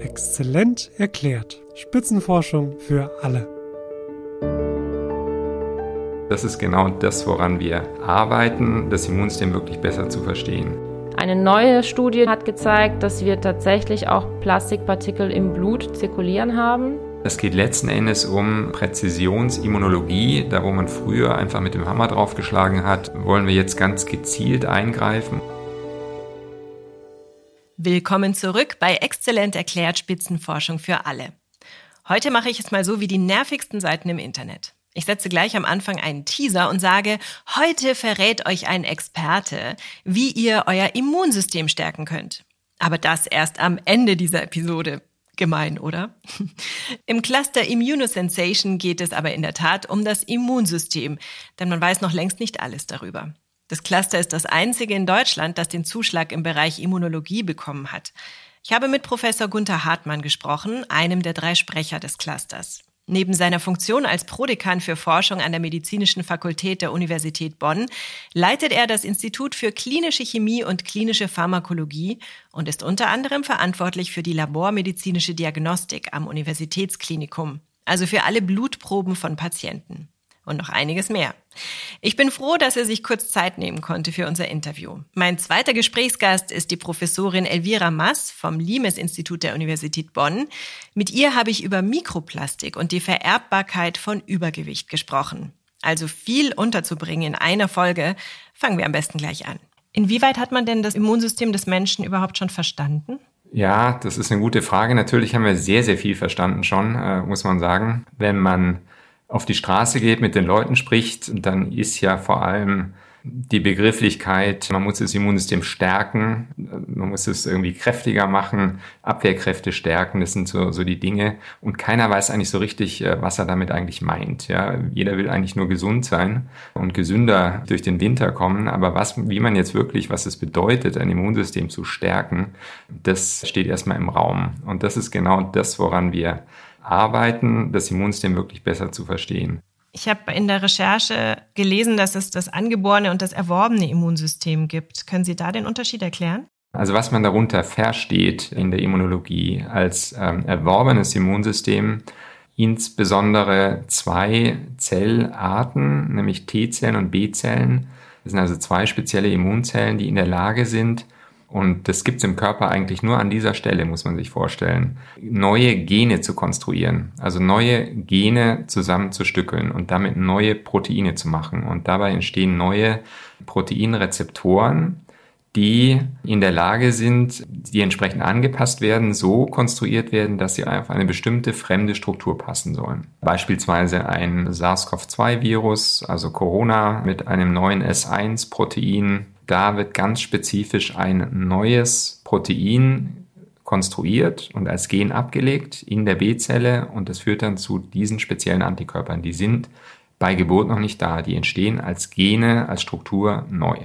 Exzellent erklärt. Spitzenforschung für alle. Das ist genau das, woran wir arbeiten, das Immunsystem wirklich besser zu verstehen. Eine neue Studie hat gezeigt, dass wir tatsächlich auch Plastikpartikel im Blut zirkulieren haben. Es geht letzten Endes um Präzisionsimmunologie. Da, wo man früher einfach mit dem Hammer draufgeschlagen hat, wollen wir jetzt ganz gezielt eingreifen. Willkommen zurück bei Exzellent erklärt Spitzenforschung für alle. Heute mache ich es mal so wie die nervigsten Seiten im Internet. Ich setze gleich am Anfang einen Teaser und sage, heute verrät euch ein Experte, wie ihr euer Immunsystem stärken könnt. Aber das erst am Ende dieser Episode. Gemein, oder? Im Cluster Immunosensation geht es aber in der Tat um das Immunsystem, denn man weiß noch längst nicht alles darüber. Das Cluster ist das einzige in Deutschland, das den Zuschlag im Bereich Immunologie bekommen hat. Ich habe mit Professor Gunther Hartmann gesprochen, einem der drei Sprecher des Clusters. Neben seiner Funktion als Prodekan für Forschung an der Medizinischen Fakultät der Universität Bonn leitet er das Institut für klinische Chemie und klinische Pharmakologie und ist unter anderem verantwortlich für die labormedizinische Diagnostik am Universitätsklinikum, also für alle Blutproben von Patienten und noch einiges mehr. Ich bin froh, dass er sich kurz Zeit nehmen konnte für unser Interview. Mein zweiter Gesprächsgast ist die Professorin Elvira Mass vom Limes-Institut der Universität Bonn. Mit ihr habe ich über Mikroplastik und die Vererbbarkeit von Übergewicht gesprochen. Also viel unterzubringen in einer Folge. Fangen wir am besten gleich an. Inwieweit hat man denn das Immunsystem des Menschen überhaupt schon verstanden? Ja, das ist eine gute Frage. Natürlich haben wir sehr, sehr viel verstanden schon, äh, muss man sagen. Wenn man auf die Straße geht, mit den Leuten spricht, dann ist ja vor allem die Begrifflichkeit, man muss das Immunsystem stärken, man muss es irgendwie kräftiger machen, Abwehrkräfte stärken, das sind so, so die Dinge. Und keiner weiß eigentlich so richtig, äh, was er damit eigentlich meint. Ja, jeder will eigentlich nur gesund sein und gesünder durch den Winter kommen. Aber was, wie man jetzt wirklich, was es bedeutet, ein Immunsystem zu stärken, das steht erstmal im Raum. Und das ist genau das, woran wir arbeiten, das Immunsystem wirklich besser zu verstehen. Ich habe in der Recherche gelesen, dass es das angeborene und das erworbene Immunsystem gibt. Können Sie da den Unterschied erklären? Also was man darunter versteht in der Immunologie als ähm, erworbenes Immunsystem, insbesondere zwei Zellarten, nämlich T-Zellen und B-Zellen. Das sind also zwei spezielle Immunzellen, die in der Lage sind, und das gibt's im Körper eigentlich nur an dieser Stelle, muss man sich vorstellen. Neue Gene zu konstruieren, also neue Gene zusammenzustückeln und damit neue Proteine zu machen. Und dabei entstehen neue Proteinrezeptoren, die in der Lage sind, die entsprechend angepasst werden, so konstruiert werden, dass sie auf eine bestimmte fremde Struktur passen sollen. Beispielsweise ein SARS-CoV-2-Virus, also Corona mit einem neuen S1-Protein, da wird ganz spezifisch ein neues Protein konstruiert und als Gen abgelegt in der B-Zelle und das führt dann zu diesen speziellen Antikörpern. Die sind bei Geburt noch nicht da, die entstehen als Gene, als Struktur neu.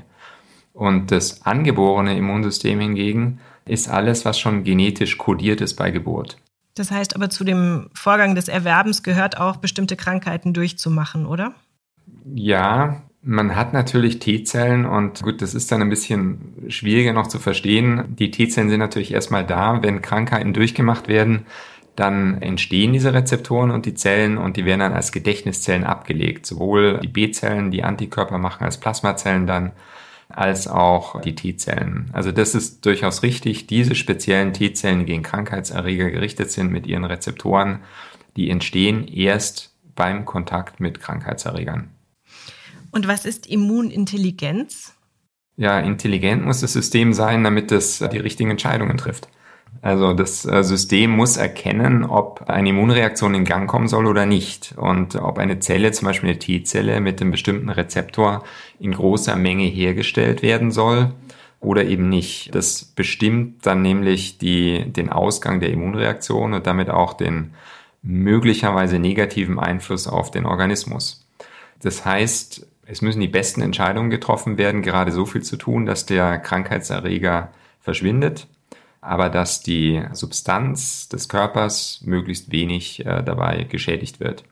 Und das angeborene Immunsystem hingegen ist alles, was schon genetisch kodiert ist bei Geburt. Das heißt aber zu dem Vorgang des Erwerbens gehört auch bestimmte Krankheiten durchzumachen, oder? Ja, man hat natürlich T-Zellen und gut, das ist dann ein bisschen schwieriger noch zu verstehen. Die T-Zellen sind natürlich erstmal da, wenn Krankheiten durchgemacht werden, dann entstehen diese Rezeptoren und die Zellen und die werden dann als Gedächtniszellen abgelegt. Sowohl die B-Zellen, die Antikörper machen als Plasmazellen dann, als auch die T-Zellen. Also das ist durchaus richtig. Diese speziellen T-Zellen, die gegen Krankheitserreger gerichtet sind mit ihren Rezeptoren, die entstehen erst beim Kontakt mit Krankheitserregern. Und was ist Immunintelligenz? Ja, intelligent muss das System sein, damit es die richtigen Entscheidungen trifft. Also das äh, System muss erkennen, ob eine Immunreaktion in Gang kommen soll oder nicht. Und ob eine Zelle, zum Beispiel eine T-Zelle mit einem bestimmten Rezeptor in großer Menge hergestellt werden soll oder eben nicht. Das bestimmt dann nämlich die, den Ausgang der Immunreaktion und damit auch den möglicherweise negativen Einfluss auf den Organismus. Das heißt, es müssen die besten Entscheidungen getroffen werden, gerade so viel zu tun, dass der Krankheitserreger verschwindet, aber dass die Substanz des Körpers möglichst wenig äh, dabei geschädigt wird.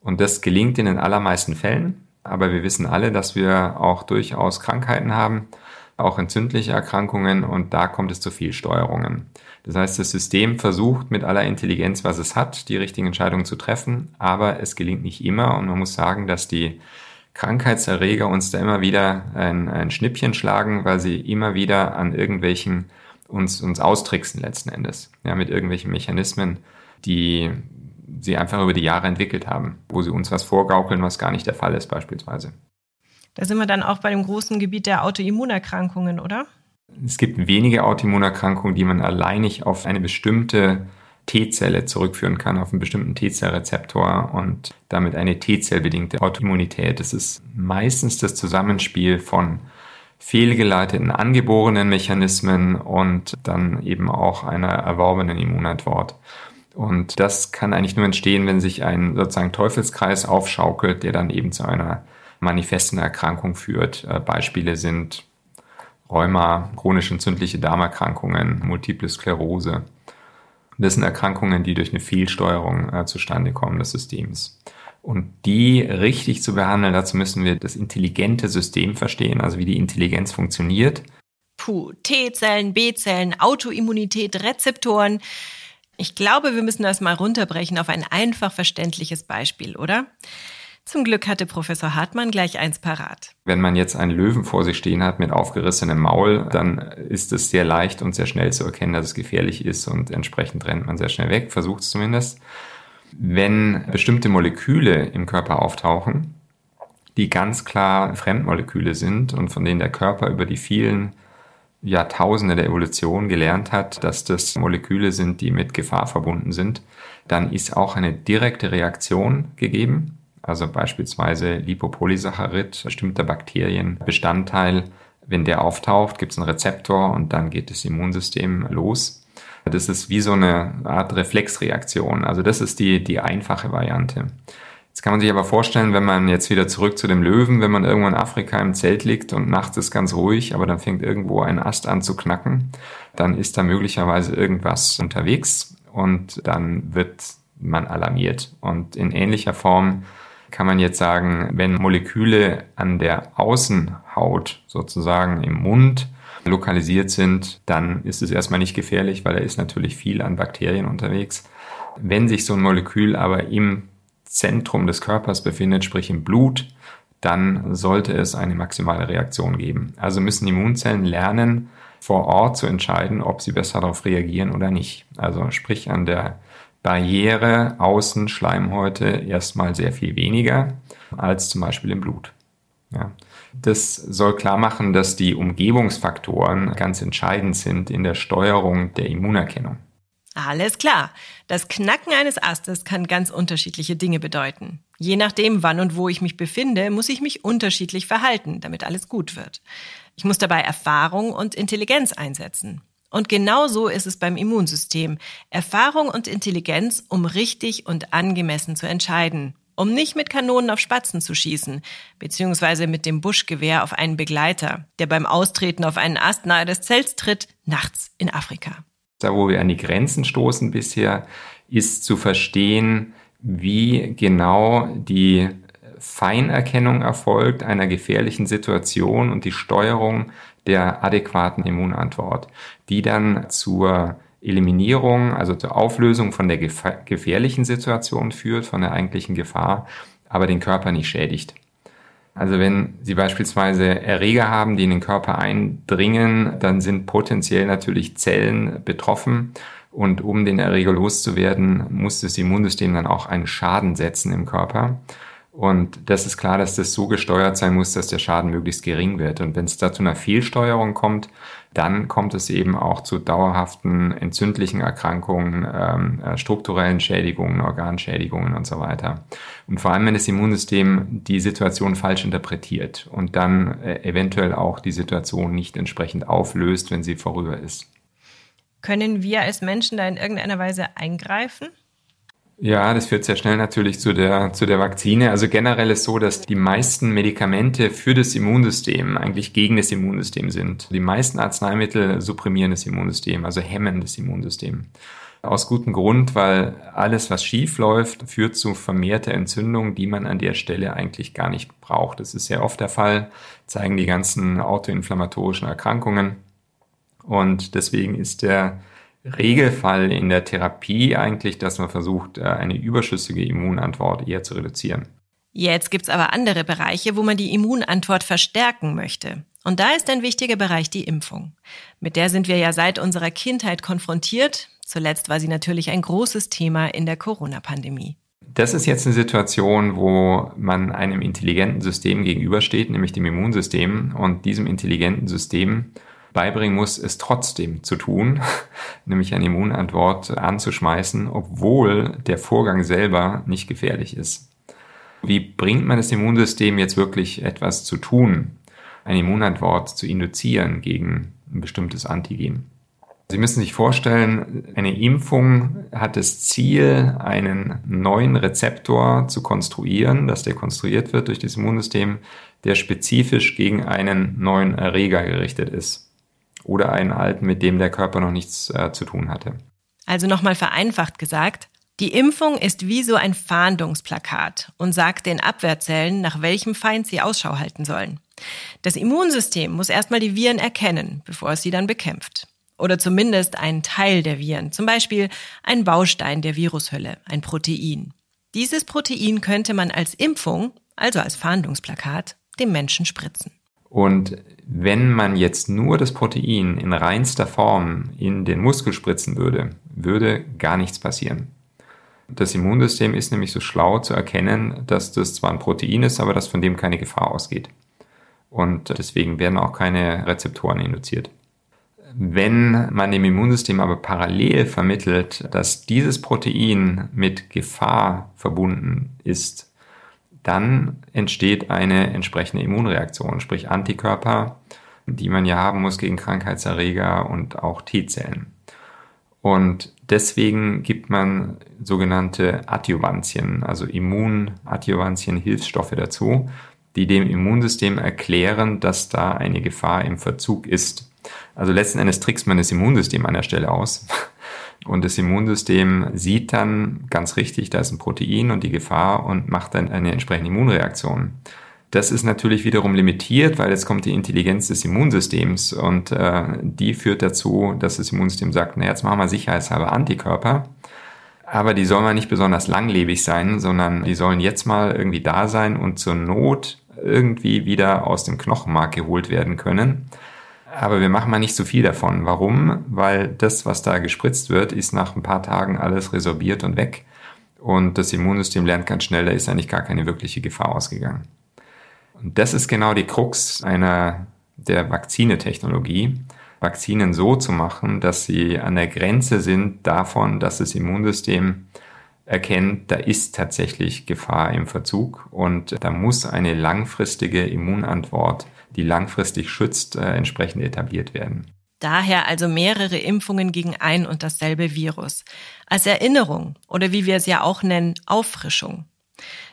Und das gelingt in den allermeisten Fällen, aber wir wissen alle, dass wir auch durchaus Krankheiten haben, auch entzündliche Erkrankungen und da kommt es zu Fehlsteuerungen. Das heißt, das System versucht mit aller Intelligenz, was es hat, die richtigen Entscheidungen zu treffen, aber es gelingt nicht immer und man muss sagen, dass die Krankheitserreger uns da immer wieder ein, ein Schnippchen schlagen, weil sie immer wieder an irgendwelchen uns, uns austricksen letzten Endes. Ja, mit irgendwelchen Mechanismen, die sie einfach über die Jahre entwickelt haben, wo sie uns was vorgaukeln, was gar nicht der Fall ist beispielsweise. Da sind wir dann auch bei dem großen Gebiet der Autoimmunerkrankungen, oder? Es gibt wenige Autoimmunerkrankungen, die man alleinig auf eine bestimmte T-Zelle zurückführen kann, auf einen bestimmten T-Zellrezeptor und damit eine T-Zellbedingte Autoimmunität. Das ist meistens das Zusammenspiel von fehlgeleiteten angeborenen Mechanismen und dann eben auch einer erworbenen Immunantwort. Und das kann eigentlich nur entstehen, wenn sich ein sozusagen Teufelskreis aufschaukelt, der dann eben zu einer manifesten Erkrankung führt. Äh, Beispiele sind Rheuma, chronisch entzündliche Darmerkrankungen, Multiple Sklerose. Das sind Erkrankungen, die durch eine Fehlsteuerung äh, zustande kommen des Systems. Und die richtig zu behandeln, dazu müssen wir das intelligente System verstehen, also wie die Intelligenz funktioniert. Puh, T-Zellen, B-Zellen, Autoimmunität, Rezeptoren. Ich glaube, wir müssen das mal runterbrechen auf ein einfach verständliches Beispiel, oder? Zum Glück hatte Professor Hartmann gleich eins parat. Wenn man jetzt einen Löwen vor sich stehen hat mit aufgerissenem Maul, dann ist es sehr leicht und sehr schnell zu erkennen, dass es gefährlich ist und entsprechend rennt man sehr schnell weg, versucht es zumindest. Wenn bestimmte Moleküle im Körper auftauchen, die ganz klar Fremdmoleküle sind und von denen der Körper über die vielen Jahrtausende der Evolution gelernt hat, dass das Moleküle sind, die mit Gefahr verbunden sind, dann ist auch eine direkte Reaktion gegeben also beispielsweise Lipopolysaccharid, bestimmter Bakterienbestandteil. Wenn der auftaucht, gibt es einen Rezeptor und dann geht das Immunsystem los. Das ist wie so eine Art Reflexreaktion. Also das ist die, die einfache Variante. Jetzt kann man sich aber vorstellen, wenn man jetzt wieder zurück zu dem Löwen, wenn man irgendwo in Afrika im Zelt liegt und nachts ist ganz ruhig, aber dann fängt irgendwo ein Ast an zu knacken, dann ist da möglicherweise irgendwas unterwegs und dann wird man alarmiert. Und in ähnlicher Form kann man jetzt sagen, wenn Moleküle an der Außenhaut sozusagen im Mund lokalisiert sind, dann ist es erstmal nicht gefährlich, weil da ist natürlich viel an Bakterien unterwegs. Wenn sich so ein Molekül aber im Zentrum des Körpers befindet, sprich im Blut, dann sollte es eine maximale Reaktion geben. Also müssen Immunzellen lernen, vor Ort zu entscheiden, ob sie besser darauf reagieren oder nicht. Also sprich an der Barriere außen Schleimhäute erstmal sehr viel weniger als zum Beispiel im Blut. Ja. Das soll klar machen, dass die Umgebungsfaktoren ganz entscheidend sind in der Steuerung der Immunerkennung. Alles klar. Das Knacken eines Astes kann ganz unterschiedliche Dinge bedeuten. Je nachdem, wann und wo ich mich befinde, muss ich mich unterschiedlich verhalten, damit alles gut wird. Ich muss dabei Erfahrung und Intelligenz einsetzen. Und genau so ist es beim Immunsystem. Erfahrung und Intelligenz, um richtig und angemessen zu entscheiden. Um nicht mit Kanonen auf Spatzen zu schießen, beziehungsweise mit dem Buschgewehr auf einen Begleiter, der beim Austreten auf einen Ast nahe des Zelts tritt, nachts in Afrika. Da, wo wir an die Grenzen stoßen bisher, ist zu verstehen, wie genau die Feinerkennung erfolgt einer gefährlichen Situation und die Steuerung der adäquaten Immunantwort, die dann zur Eliminierung, also zur Auflösung von der gefährlichen Situation führt, von der eigentlichen Gefahr, aber den Körper nicht schädigt. Also wenn Sie beispielsweise Erreger haben, die in den Körper eindringen, dann sind potenziell natürlich Zellen betroffen. Und um den Erreger loszuwerden, muss das Immunsystem dann auch einen Schaden setzen im Körper. Und das ist klar, dass das so gesteuert sein muss, dass der Schaden möglichst gering wird. Und wenn es da zu einer Fehlsteuerung kommt, dann kommt es eben auch zu dauerhaften entzündlichen Erkrankungen, ähm, äh, strukturellen Schädigungen, Organschädigungen und so weiter. Und vor allem, wenn das Immunsystem die Situation falsch interpretiert und dann äh, eventuell auch die Situation nicht entsprechend auflöst, wenn sie vorüber ist. Können wir als Menschen da in irgendeiner Weise eingreifen? Ja, das führt sehr schnell natürlich zu der, zu der Vakzine. Also generell ist so, dass die meisten Medikamente für das Immunsystem eigentlich gegen das Immunsystem sind. Die meisten Arzneimittel supprimieren das Immunsystem, also hemmen das Immunsystem. Aus gutem Grund, weil alles, was schief läuft, führt zu vermehrter Entzündung, die man an der Stelle eigentlich gar nicht braucht. Das ist sehr oft der Fall, zeigen die ganzen autoinflammatorischen Erkrankungen. Und deswegen ist der Regelfall in der Therapie eigentlich, dass man versucht, äh, eine überschüssige Immunantwort eher zu reduzieren. Jetzt gibt's aber andere Bereiche, wo man die Immunantwort verstärken möchte. Und da ist ein wichtiger Bereich die Impfung. Mit der sind wir ja seit unserer Kindheit konfrontiert. Zuletzt war sie natürlich ein großes Thema in der Corona-Pandemie. Das ist jetzt eine Situation, wo man einem intelligenten System gegenübersteht, nämlich dem Immunsystem. Und diesem intelligenten System beibringen muss, es trotzdem zu tun, nämlich eine Immunantwort anzuschmeißen, obwohl der Vorgang selber nicht gefährlich ist. Wie bringt man das Immunsystem jetzt wirklich etwas zu tun, eine Immunantwort zu induzieren gegen ein bestimmtes Antigen? Sie müssen sich vorstellen, eine Impfung hat das Ziel, einen neuen Rezeptor zu konstruieren, dass der konstruiert wird durch das Immunsystem, der spezifisch gegen einen neuen Erreger gerichtet ist oder einen alten, mit dem der Körper noch nichts äh, zu tun hatte. Also nochmal vereinfacht gesagt, die Impfung ist wie so ein Fahndungsplakat und sagt den Abwehrzellen, nach welchem Feind sie Ausschau halten sollen. Das Immunsystem muss erstmal die Viren erkennen, bevor es sie dann bekämpft. Oder zumindest einen Teil der Viren, zum Beispiel ein Baustein der Virushülle, ein Protein. Dieses Protein könnte man als Impfung, also als Fahndungsplakat, dem Menschen spritzen. Und wenn man jetzt nur das Protein in reinster Form in den Muskel spritzen würde, würde gar nichts passieren. Das Immunsystem ist nämlich so schlau zu erkennen, dass das zwar ein Protein ist, aber dass von dem keine Gefahr ausgeht. Und deswegen werden auch keine Rezeptoren induziert. Wenn man dem Immunsystem aber parallel vermittelt, dass dieses Protein mit Gefahr verbunden ist, dann entsteht eine entsprechende Immunreaktion, sprich Antikörper, die man ja haben muss gegen Krankheitserreger und auch T-Zellen. Und deswegen gibt man sogenannte Adjuvantien, also Immunadjuvantien-Hilfsstoffe dazu, die dem Immunsystem erklären, dass da eine Gefahr im Verzug ist. Also letzten Endes trickst man das Immunsystem an der Stelle aus. Und das Immunsystem sieht dann ganz richtig, da ist ein Protein und die Gefahr und macht dann eine entsprechende Immunreaktion. Das ist natürlich wiederum limitiert, weil jetzt kommt die Intelligenz des Immunsystems und äh, die führt dazu, dass das Immunsystem sagt, na jetzt machen wir sicherheitshalber Antikörper, aber die sollen mal nicht besonders langlebig sein, sondern die sollen jetzt mal irgendwie da sein und zur Not irgendwie wieder aus dem Knochenmark geholt werden können. Aber wir machen mal nicht so viel davon. Warum? Weil das, was da gespritzt wird, ist nach ein paar Tagen alles resorbiert und weg. Und das Immunsystem lernt ganz schnell, da ist eigentlich gar keine wirkliche Gefahr ausgegangen. Und das ist genau die Krux einer der Vakzinetechnologie, Vakzinen so zu machen, dass sie an der Grenze sind davon, dass das Immunsystem erkennt, da ist tatsächlich Gefahr im Verzug und da muss eine langfristige Immunantwort die langfristig schützt, äh, entsprechend etabliert werden. Daher also mehrere Impfungen gegen ein und dasselbe Virus. Als Erinnerung oder wie wir es ja auch nennen, Auffrischung.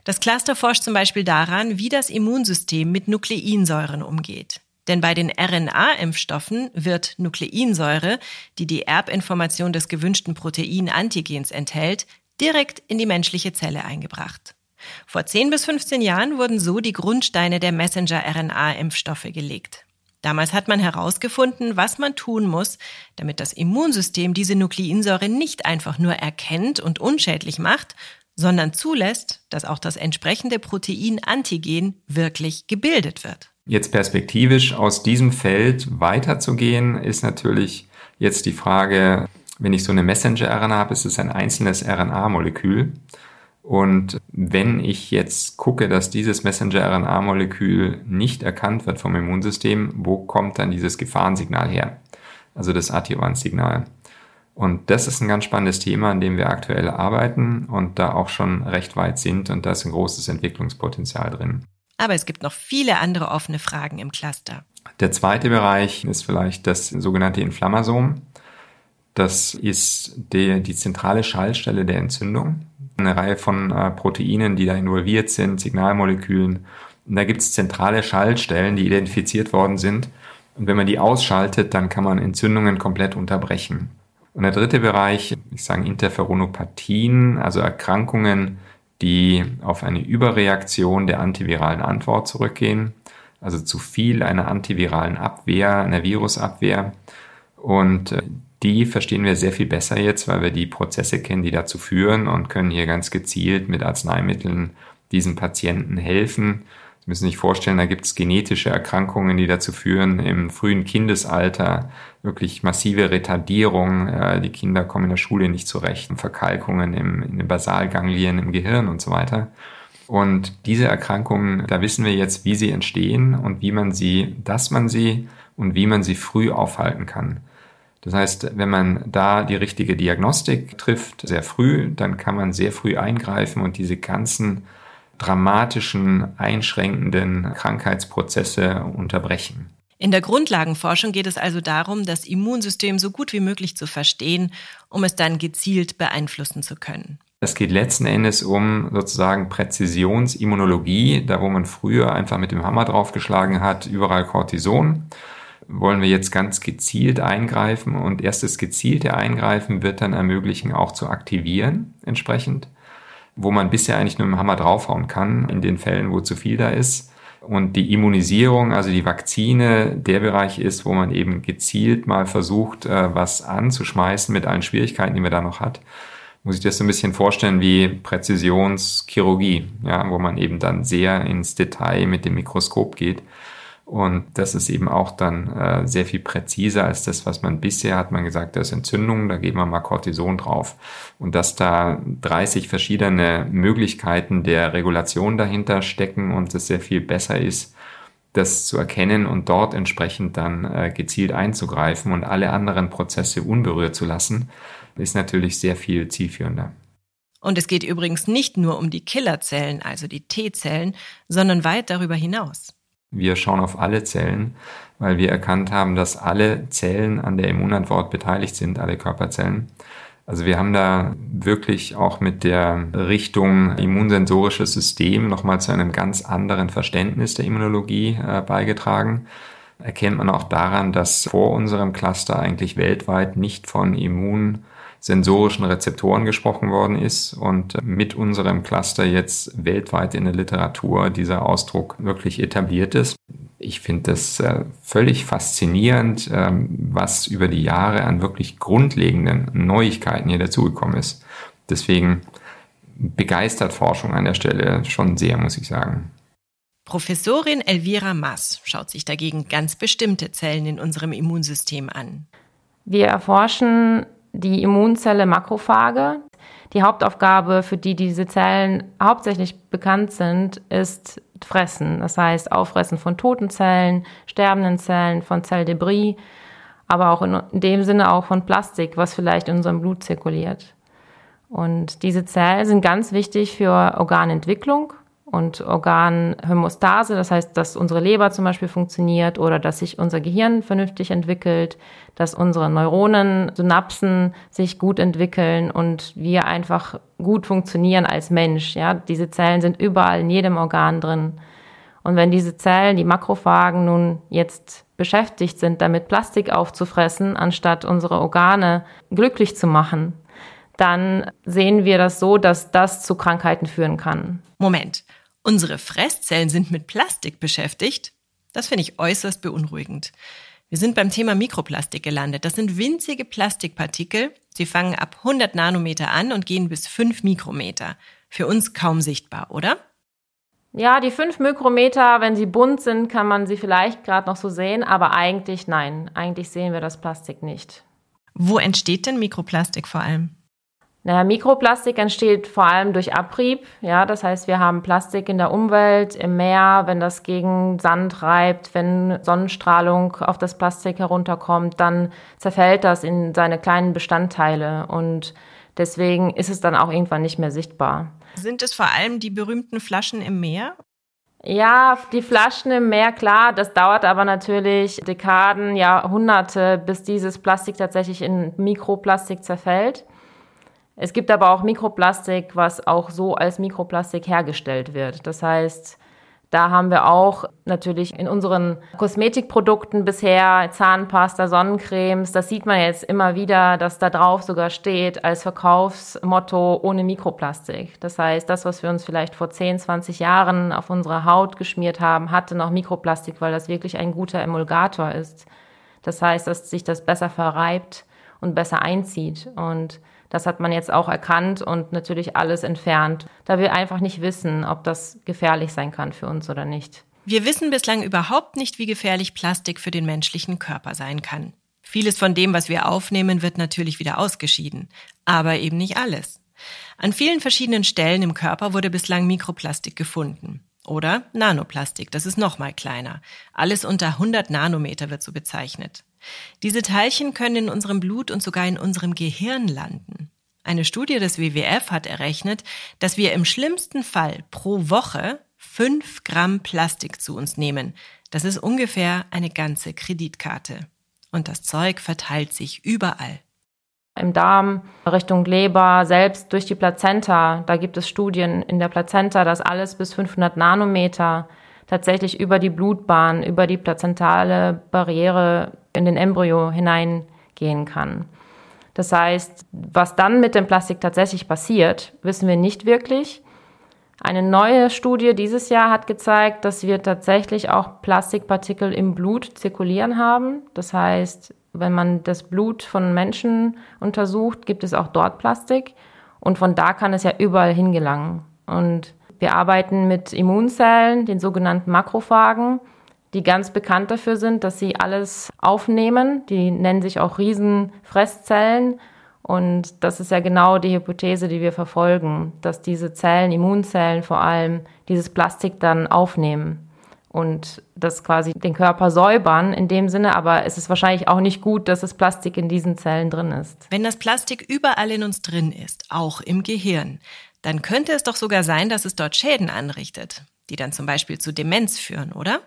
Das Cluster forscht zum Beispiel daran, wie das Immunsystem mit Nukleinsäuren umgeht. Denn bei den RNA-Impfstoffen wird Nukleinsäure, die die Erbinformation des gewünschten Protein-Antigens enthält, direkt in die menschliche Zelle eingebracht. Vor 10 bis 15 Jahren wurden so die Grundsteine der Messenger-RNA-Impfstoffe gelegt. Damals hat man herausgefunden, was man tun muss, damit das Immunsystem diese Nukleinsäure nicht einfach nur erkennt und unschädlich macht, sondern zulässt, dass auch das entsprechende Protein Antigen wirklich gebildet wird. Jetzt perspektivisch aus diesem Feld weiterzugehen, ist natürlich jetzt die Frage, wenn ich so eine Messenger-RNA habe, ist es ein einzelnes RNA-Molekül. Und wenn ich jetzt gucke, dass dieses Messenger-RNA-Molekül nicht erkannt wird vom Immunsystem, wo kommt dann dieses Gefahrensignal her? Also das Adjuvant-Signal. Und das ist ein ganz spannendes Thema, an dem wir aktuell arbeiten und da auch schon recht weit sind und da ist ein großes Entwicklungspotenzial drin. Aber es gibt noch viele andere offene Fragen im Cluster. Der zweite Bereich ist vielleicht das sogenannte Inflammasom. Das ist die, die zentrale Schaltstelle der Entzündung. Eine Reihe von äh, Proteinen, die da involviert sind, Signalmolekülen. Und da gibt es zentrale Schaltstellen, die identifiziert worden sind. Und wenn man die ausschaltet, dann kann man Entzündungen komplett unterbrechen. Und der dritte Bereich, ich sage Interferonopathien, also Erkrankungen, die auf eine Überreaktion der antiviralen Antwort zurückgehen, also zu viel einer antiviralen Abwehr, einer Virusabwehr. Und äh, die verstehen wir sehr viel besser jetzt, weil wir die Prozesse kennen, die dazu führen und können hier ganz gezielt mit Arzneimitteln diesen Patienten helfen. Sie müssen sich vorstellen, da gibt es genetische Erkrankungen, die dazu führen, im frühen Kindesalter wirklich massive Retardierung. Äh, die Kinder kommen in der Schule nicht zurecht, Verkalkungen im, in den Basalganglien im Gehirn und so weiter. Und diese Erkrankungen, da wissen wir jetzt, wie sie entstehen und wie man sie, dass man sie und wie man sie früh aufhalten kann. Das heißt, wenn man da die richtige Diagnostik trifft, sehr früh, dann kann man sehr früh eingreifen und diese ganzen dramatischen, einschränkenden Krankheitsprozesse unterbrechen. In der Grundlagenforschung geht es also darum, das Immunsystem so gut wie möglich zu verstehen, um es dann gezielt beeinflussen zu können. Es geht letzten Endes um sozusagen Präzisionsimmunologie, da wo man früher einfach mit dem Hammer draufgeschlagen hat, überall Cortison wollen wir jetzt ganz gezielt eingreifen und erst das gezielte Eingreifen wird dann ermöglichen, auch zu aktivieren entsprechend, wo man bisher eigentlich nur mit dem Hammer draufhauen kann, in den Fällen, wo zu viel da ist. Und die Immunisierung, also die Vakzine, der Bereich ist, wo man eben gezielt mal versucht, äh, was anzuschmeißen mit allen Schwierigkeiten, die man da noch hat. Muss ich das so ein bisschen vorstellen wie Präzisionschirurgie, ja, wo man eben dann sehr ins Detail mit dem Mikroskop geht und das ist eben auch dann äh, sehr viel präziser als das, was man bisher hat man gesagt, das ist Entzündung, da geben wir mal Cortison drauf. Und dass da 30 verschiedene Möglichkeiten der Regulation dahinter stecken und es sehr viel besser ist, das zu erkennen und dort entsprechend dann äh, gezielt einzugreifen und alle anderen Prozesse unberührt zu lassen, ist natürlich sehr viel zielführender. Und es geht übrigens nicht nur um die Killerzellen, also die T-Zellen, sondern weit darüber hinaus. Wir schauen auf alle Zellen, weil wir erkannt haben, dass alle Zellen an der Immunantwort beteiligt sind, alle Körperzellen. Also wir haben da wirklich auch mit der Richtung immunsensorisches System nochmal zu einem ganz anderen Verständnis der Immunologie äh, beigetragen. Erkennt man auch daran, dass vor unserem Cluster eigentlich weltweit nicht von Immun sensorischen Rezeptoren gesprochen worden ist und mit unserem Cluster jetzt weltweit in der Literatur dieser Ausdruck wirklich etabliert ist. Ich finde das äh, völlig faszinierend, ähm, was über die Jahre an wirklich grundlegenden Neuigkeiten hier dazugekommen ist. Deswegen begeistert Forschung an der Stelle schon sehr, muss ich sagen. Professorin Elvira Maas schaut sich dagegen ganz bestimmte Zellen in unserem Immunsystem an. Wir erforschen die Immunzelle Makrophage. Die Hauptaufgabe, für die diese Zellen hauptsächlich bekannt sind, ist Fressen. Das heißt, Auffressen von toten Zellen, sterbenden Zellen, von Zelldebris, aber auch in dem Sinne auch von Plastik, was vielleicht in unserem Blut zirkuliert. Und diese Zellen sind ganz wichtig für Organentwicklung und Organhomostase, das heißt, dass unsere Leber zum Beispiel funktioniert oder dass sich unser Gehirn vernünftig entwickelt, dass unsere Neuronen, Synapsen sich gut entwickeln und wir einfach gut funktionieren als Mensch. Ja, diese Zellen sind überall in jedem Organ drin. Und wenn diese Zellen, die Makrophagen nun jetzt beschäftigt sind, damit Plastik aufzufressen, anstatt unsere Organe glücklich zu machen, dann sehen wir das so, dass das zu Krankheiten führen kann. Moment. Unsere Fresszellen sind mit Plastik beschäftigt? Das finde ich äußerst beunruhigend. Wir sind beim Thema Mikroplastik gelandet. Das sind winzige Plastikpartikel. Sie fangen ab 100 Nanometer an und gehen bis 5 Mikrometer. Für uns kaum sichtbar, oder? Ja, die 5 Mikrometer, wenn sie bunt sind, kann man sie vielleicht gerade noch so sehen, aber eigentlich nein. Eigentlich sehen wir das Plastik nicht. Wo entsteht denn Mikroplastik vor allem? Naja, Mikroplastik entsteht vor allem durch Abrieb. Ja, das heißt, wir haben Plastik in der Umwelt, im Meer, wenn das gegen Sand reibt, wenn Sonnenstrahlung auf das Plastik herunterkommt, dann zerfällt das in seine kleinen Bestandteile und deswegen ist es dann auch irgendwann nicht mehr sichtbar. Sind es vor allem die berühmten Flaschen im Meer? Ja, die Flaschen im Meer, klar, das dauert aber natürlich Dekaden, Jahrhunderte, bis dieses Plastik tatsächlich in Mikroplastik zerfällt. Es gibt aber auch Mikroplastik, was auch so als Mikroplastik hergestellt wird. Das heißt, da haben wir auch natürlich in unseren Kosmetikprodukten bisher Zahnpasta, Sonnencremes, das sieht man jetzt immer wieder, dass da drauf sogar steht als Verkaufsmotto ohne Mikroplastik. Das heißt, das, was wir uns vielleicht vor 10, 20 Jahren auf unsere Haut geschmiert haben, hatte noch Mikroplastik, weil das wirklich ein guter Emulgator ist. Das heißt, dass sich das besser verreibt und besser einzieht. Und das hat man jetzt auch erkannt und natürlich alles entfernt, da wir einfach nicht wissen, ob das gefährlich sein kann für uns oder nicht. Wir wissen bislang überhaupt nicht, wie gefährlich Plastik für den menschlichen Körper sein kann. Vieles von dem, was wir aufnehmen, wird natürlich wieder ausgeschieden, aber eben nicht alles. An vielen verschiedenen Stellen im Körper wurde bislang Mikroplastik gefunden. Oder Nanoplastik, das ist noch mal kleiner. Alles unter 100 Nanometer wird so bezeichnet. Diese Teilchen können in unserem Blut und sogar in unserem Gehirn landen. Eine Studie des WWF hat errechnet, dass wir im schlimmsten Fall pro Woche fünf Gramm Plastik zu uns nehmen. Das ist ungefähr eine ganze Kreditkarte. Und das Zeug verteilt sich überall. Im Darm, Richtung Leber, selbst durch die Plazenta. Da gibt es Studien in der Plazenta, dass alles bis 500 Nanometer tatsächlich über die Blutbahn, über die plazentale Barriere in den Embryo hineingehen kann. Das heißt, was dann mit dem Plastik tatsächlich passiert, wissen wir nicht wirklich. Eine neue Studie dieses Jahr hat gezeigt, dass wir tatsächlich auch Plastikpartikel im Blut zirkulieren haben. Das heißt, wenn man das Blut von Menschen untersucht, gibt es auch dort Plastik. Und von da kann es ja überall hingelangen. Und wir arbeiten mit Immunzellen, den sogenannten Makrophagen die ganz bekannt dafür sind, dass sie alles aufnehmen. Die nennen sich auch Riesenfresszellen. Und das ist ja genau die Hypothese, die wir verfolgen, dass diese Zellen, Immunzellen vor allem, dieses Plastik dann aufnehmen und das quasi den Körper säubern in dem Sinne, aber es ist wahrscheinlich auch nicht gut, dass das Plastik in diesen Zellen drin ist. Wenn das Plastik überall in uns drin ist, auch im Gehirn, dann könnte es doch sogar sein, dass es dort Schäden anrichtet, die dann zum Beispiel zu Demenz führen, oder?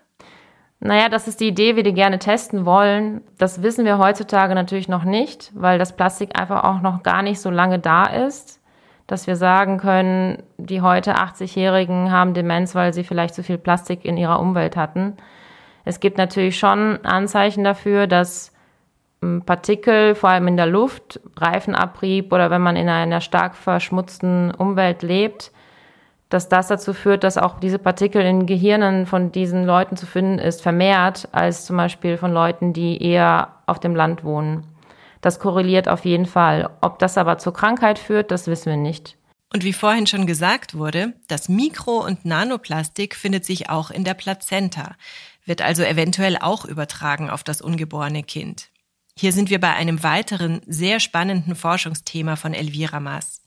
Naja, das ist die Idee, wie die gerne testen wollen. Das wissen wir heutzutage natürlich noch nicht, weil das Plastik einfach auch noch gar nicht so lange da ist, dass wir sagen können, die heute 80-Jährigen haben Demenz, weil sie vielleicht zu viel Plastik in ihrer Umwelt hatten. Es gibt natürlich schon Anzeichen dafür, dass Partikel, vor allem in der Luft, Reifenabrieb oder wenn man in einer stark verschmutzten Umwelt lebt, dass das dazu führt, dass auch diese Partikel in Gehirnen von diesen Leuten zu finden ist, vermehrt als zum Beispiel von Leuten, die eher auf dem Land wohnen. Das korreliert auf jeden Fall. Ob das aber zur Krankheit führt, das wissen wir nicht. Und wie vorhin schon gesagt wurde, das Mikro- und Nanoplastik findet sich auch in der Plazenta, wird also eventuell auch übertragen auf das ungeborene Kind. Hier sind wir bei einem weiteren sehr spannenden Forschungsthema von Elvira Maas.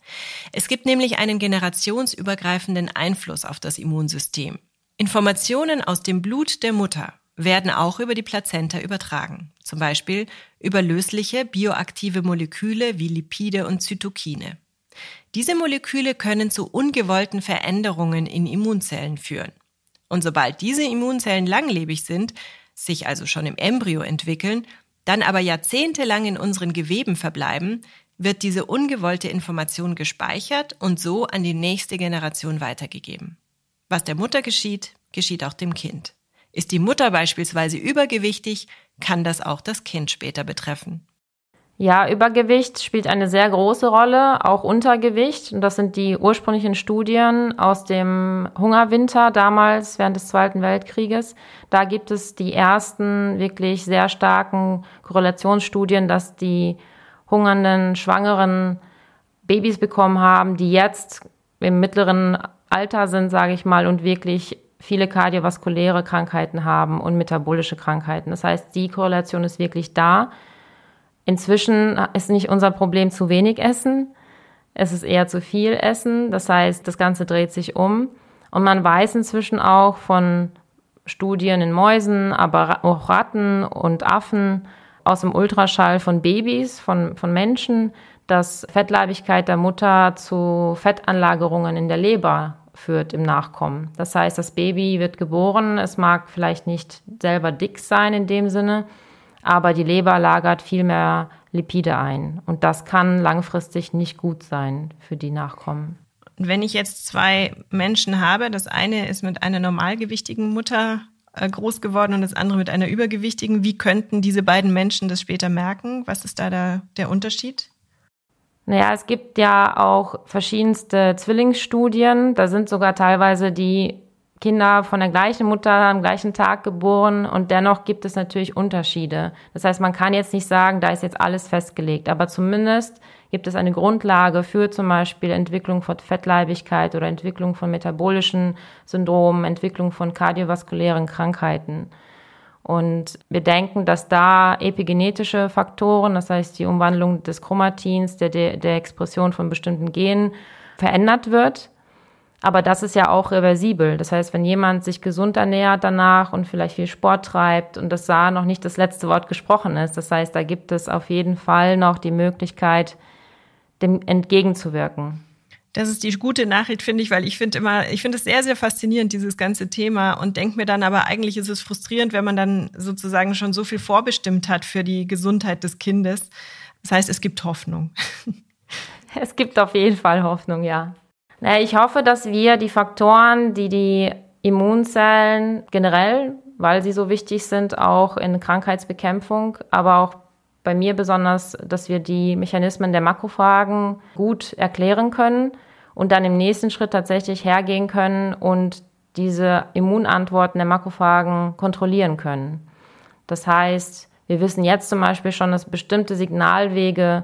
Es gibt nämlich einen generationsübergreifenden Einfluss auf das Immunsystem. Informationen aus dem Blut der Mutter werden auch über die Plazenta übertragen, zum Beispiel über lösliche bioaktive Moleküle wie Lipide und Zytokine. Diese Moleküle können zu ungewollten Veränderungen in Immunzellen führen. Und sobald diese Immunzellen langlebig sind, sich also schon im Embryo entwickeln, dann aber jahrzehntelang in unseren Geweben verbleiben, wird diese ungewollte Information gespeichert und so an die nächste Generation weitergegeben. Was der Mutter geschieht, geschieht auch dem Kind. Ist die Mutter beispielsweise übergewichtig, kann das auch das Kind später betreffen. Ja, Übergewicht spielt eine sehr große Rolle, auch Untergewicht. Und das sind die ursprünglichen Studien aus dem Hungerwinter damals während des Zweiten Weltkrieges. Da gibt es die ersten wirklich sehr starken Korrelationsstudien, dass die hungernden, schwangeren Babys bekommen haben, die jetzt im mittleren Alter sind, sage ich mal, und wirklich viele kardiovaskuläre Krankheiten haben und metabolische Krankheiten. Das heißt, die Korrelation ist wirklich da. Inzwischen ist nicht unser Problem zu wenig Essen. Es ist eher zu viel Essen. Das heißt, das Ganze dreht sich um. Und man weiß inzwischen auch von Studien in Mäusen, aber auch Ratten und Affen aus dem Ultraschall von Babys, von, von Menschen, dass Fettleibigkeit der Mutter zu Fettanlagerungen in der Leber führt im Nachkommen. Das heißt, das Baby wird geboren, es mag vielleicht nicht selber dick sein in dem Sinne, aber die Leber lagert viel mehr Lipide ein. Und das kann langfristig nicht gut sein für die Nachkommen. Wenn ich jetzt zwei Menschen habe, das eine ist mit einer normalgewichtigen Mutter äh, groß geworden und das andere mit einer übergewichtigen, wie könnten diese beiden Menschen das später merken? Was ist da der, der Unterschied? Naja, es gibt ja auch verschiedenste Zwillingsstudien. Da sind sogar teilweise die Kinder von der gleichen Mutter am gleichen Tag geboren und dennoch gibt es natürlich Unterschiede. Das heißt, man kann jetzt nicht sagen, da ist jetzt alles festgelegt, aber zumindest gibt es eine Grundlage für zum Beispiel Entwicklung von Fettleibigkeit oder Entwicklung von metabolischen Syndromen, Entwicklung von kardiovaskulären Krankheiten. Und wir denken, dass da epigenetische Faktoren, das heißt die Umwandlung des Chromatins, der, der Expression von bestimmten Genen, verändert wird aber das ist ja auch reversibel. Das heißt, wenn jemand sich gesund ernährt danach und vielleicht viel Sport treibt und das sah noch nicht das letzte Wort gesprochen ist, das heißt, da gibt es auf jeden Fall noch die Möglichkeit, dem entgegenzuwirken. Das ist die gute Nachricht, finde ich, weil ich finde immer, ich finde es sehr, sehr faszinierend, dieses ganze Thema und denke mir dann aber, eigentlich ist es frustrierend, wenn man dann sozusagen schon so viel vorbestimmt hat für die Gesundheit des Kindes. Das heißt, es gibt Hoffnung. Es gibt auf jeden Fall Hoffnung, ja. Ich hoffe, dass wir die Faktoren, die die Immunzellen generell, weil sie so wichtig sind, auch in Krankheitsbekämpfung, aber auch bei mir besonders, dass wir die Mechanismen der Makrophagen gut erklären können und dann im nächsten Schritt tatsächlich hergehen können und diese Immunantworten der Makrophagen kontrollieren können. Das heißt, wir wissen jetzt zum Beispiel schon, dass bestimmte Signalwege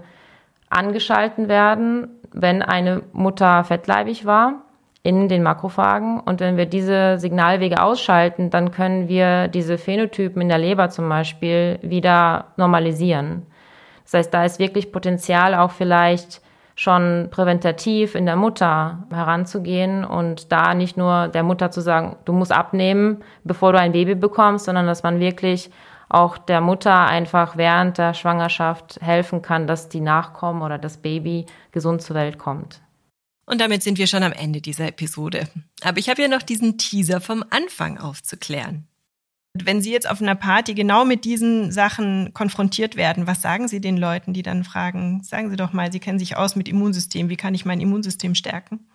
angeschalten werden, wenn eine Mutter fettleibig war in den Makrophagen. Und wenn wir diese Signalwege ausschalten, dann können wir diese Phänotypen in der Leber zum Beispiel wieder normalisieren. Das heißt, da ist wirklich Potenzial auch vielleicht schon präventativ in der Mutter heranzugehen und da nicht nur der Mutter zu sagen, du musst abnehmen, bevor du ein Baby bekommst, sondern dass man wirklich auch der Mutter einfach während der Schwangerschaft helfen kann, dass die Nachkommen oder das Baby gesund zur Welt kommt. Und damit sind wir schon am Ende dieser Episode. Aber ich habe ja noch diesen Teaser vom Anfang aufzuklären. Wenn Sie jetzt auf einer Party genau mit diesen Sachen konfrontiert werden, was sagen Sie den Leuten, die dann fragen, sagen Sie doch mal, Sie kennen sich aus mit Immunsystem, wie kann ich mein Immunsystem stärken?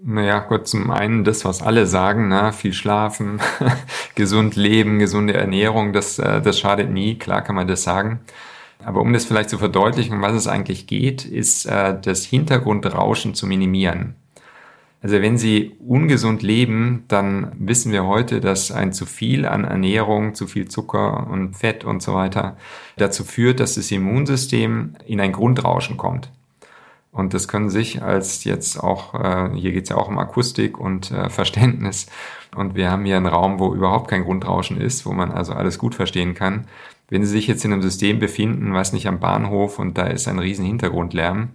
Naja, Gott, zum einen das, was alle sagen, ne? viel schlafen, gesund leben, gesunde Ernährung, das, äh, das schadet nie, klar kann man das sagen. Aber um das vielleicht zu verdeutlichen, was es eigentlich geht, ist äh, das Hintergrundrauschen zu minimieren. Also wenn Sie ungesund leben, dann wissen wir heute, dass ein zu viel an Ernährung, zu viel Zucker und Fett und so weiter dazu führt, dass das Immunsystem in ein Grundrauschen kommt. Und das können sich als jetzt auch, äh, hier geht es ja auch um Akustik und äh, Verständnis. Und wir haben hier einen Raum, wo überhaupt kein Grundrauschen ist, wo man also alles gut verstehen kann. Wenn Sie sich jetzt in einem System befinden, was nicht am Bahnhof und da ist ein riesen Hintergrundlärm,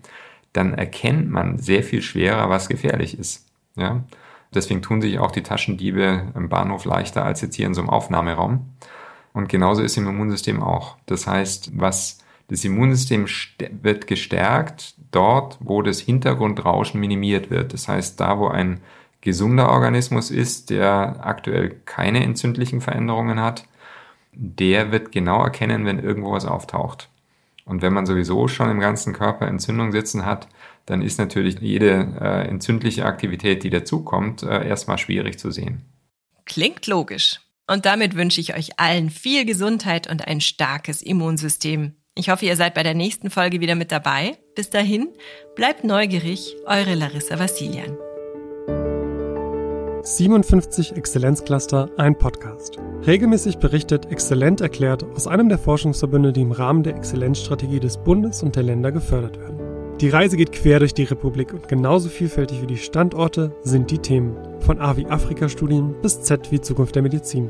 dann erkennt man sehr viel schwerer, was gefährlich ist. Ja? Deswegen tun sich auch die Taschendiebe im Bahnhof leichter als jetzt hier in so einem Aufnahmeraum. Und genauso ist im Immunsystem auch. Das heißt, was das Immunsystem wird gestärkt dort, wo das Hintergrundrauschen minimiert wird. Das heißt, da, wo ein gesunder Organismus ist, der aktuell keine entzündlichen Veränderungen hat, der wird genau erkennen, wenn irgendwo was auftaucht. Und wenn man sowieso schon im ganzen Körper Entzündung sitzen hat, dann ist natürlich jede äh, entzündliche Aktivität, die dazukommt, äh, erstmal schwierig zu sehen. Klingt logisch. Und damit wünsche ich euch allen viel Gesundheit und ein starkes Immunsystem. Ich hoffe, ihr seid bei der nächsten Folge wieder mit dabei. Bis dahin, bleibt neugierig, eure Larissa Vassilian. 57 Exzellenzcluster, ein Podcast. Regelmäßig berichtet, exzellent erklärt aus einem der Forschungsverbünde, die im Rahmen der Exzellenzstrategie des Bundes und der Länder gefördert werden. Die Reise geht quer durch die Republik und genauso vielfältig wie die Standorte sind die Themen. Von A wie Afrika-Studien bis Z wie Zukunft der Medizin.